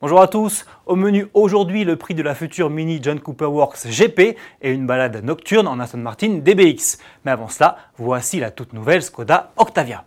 Bonjour à tous, au menu aujourd'hui le prix de la future Mini John Cooper Works GP et une balade nocturne en Aston Martin DBX. Mais avant cela, voici la toute nouvelle Skoda Octavia.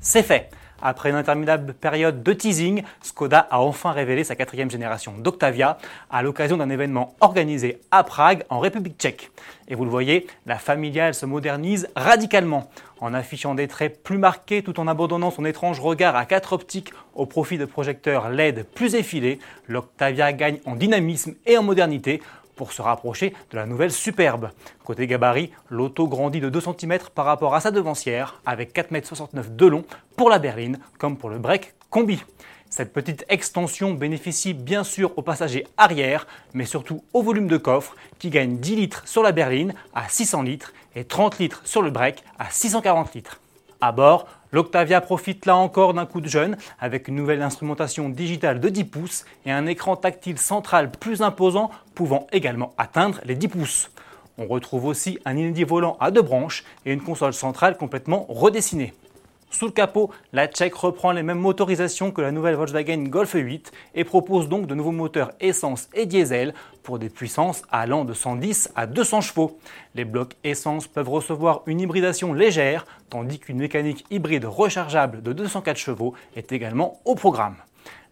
C'est fait après une interminable période de teasing, Skoda a enfin révélé sa quatrième génération d'Octavia à l'occasion d'un événement organisé à Prague en République tchèque. Et vous le voyez, la familiale se modernise radicalement en affichant des traits plus marqués tout en abandonnant son étrange regard à quatre optiques au profit de projecteurs LED plus effilés. L'Octavia gagne en dynamisme et en modernité pour se rapprocher de la nouvelle superbe. Côté gabarit, l'auto grandit de 2 cm par rapport à sa devancière, avec 4,69 m de long pour la berline, comme pour le break combi. Cette petite extension bénéficie bien sûr aux passagers arrière, mais surtout au volume de coffre qui gagne 10 litres sur la berline à 600 litres et 30 litres sur le break à 640 litres. À bord, l'Octavia profite là encore d'un coup de jeune avec une nouvelle instrumentation digitale de 10 pouces et un écran tactile central plus imposant pouvant également atteindre les 10 pouces. On retrouve aussi un inédit volant à deux branches et une console centrale complètement redessinée. Sous le capot, la Tchèque reprend les mêmes motorisations que la nouvelle Volkswagen Golf 8 et propose donc de nouveaux moteurs essence et diesel pour des puissances allant de 110 à 200 chevaux. Les blocs essence peuvent recevoir une hybridation légère, tandis qu'une mécanique hybride rechargeable de 204 chevaux est également au programme.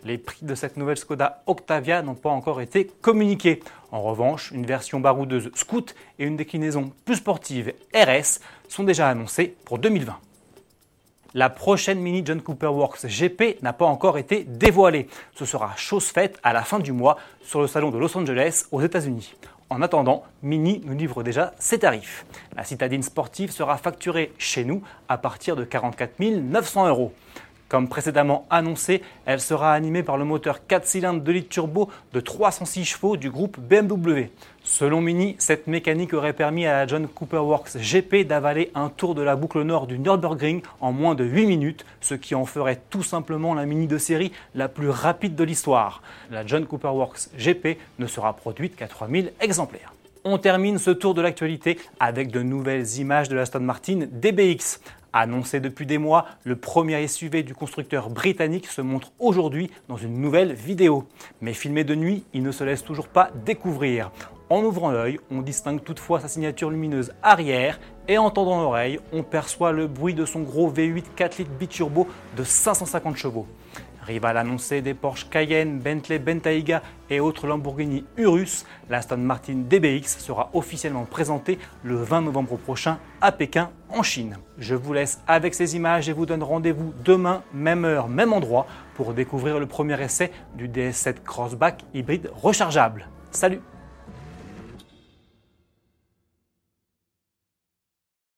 Les prix de cette nouvelle Skoda Octavia n'ont pas encore été communiqués. En revanche, une version baroudeuse Scoot et une déclinaison plus sportive RS sont déjà annoncées pour 2020. La prochaine Mini John Cooper Works GP n'a pas encore été dévoilée. Ce sera chose faite à la fin du mois sur le salon de Los Angeles aux États-Unis. En attendant, Mini nous livre déjà ses tarifs. La citadine sportive sera facturée chez nous à partir de 44 900 euros. Comme précédemment annoncé, elle sera animée par le moteur 4 cylindres de litre turbo de 306 chevaux du groupe BMW. Selon Mini, cette mécanique aurait permis à la John Cooper Works GP d'avaler un tour de la boucle nord du Nürburgring en moins de 8 minutes, ce qui en ferait tout simplement la Mini de série la plus rapide de l'histoire. La John Cooper Works GP ne sera produite qu'à 3000 exemplaires. On termine ce tour de l'actualité avec de nouvelles images de la Stone Martin DBX. Annoncé depuis des mois, le premier SUV du constructeur britannique se montre aujourd'hui dans une nouvelle vidéo. Mais filmé de nuit, il ne se laisse toujours pas découvrir. En ouvrant l'œil, on distingue toutefois sa signature lumineuse arrière et en tendant l'oreille, on perçoit le bruit de son gros V8 4 litres biturbo de 550 chevaux. Rival annoncé des Porsche Cayenne, Bentley Bentayga et autres Lamborghini Urus, la Aston Martin DBX sera officiellement présentée le 20 novembre prochain à Pékin, en Chine. Je vous laisse avec ces images et vous donne rendez-vous demain, même heure, même endroit, pour découvrir le premier essai du DS7 Crossback hybride rechargeable. Salut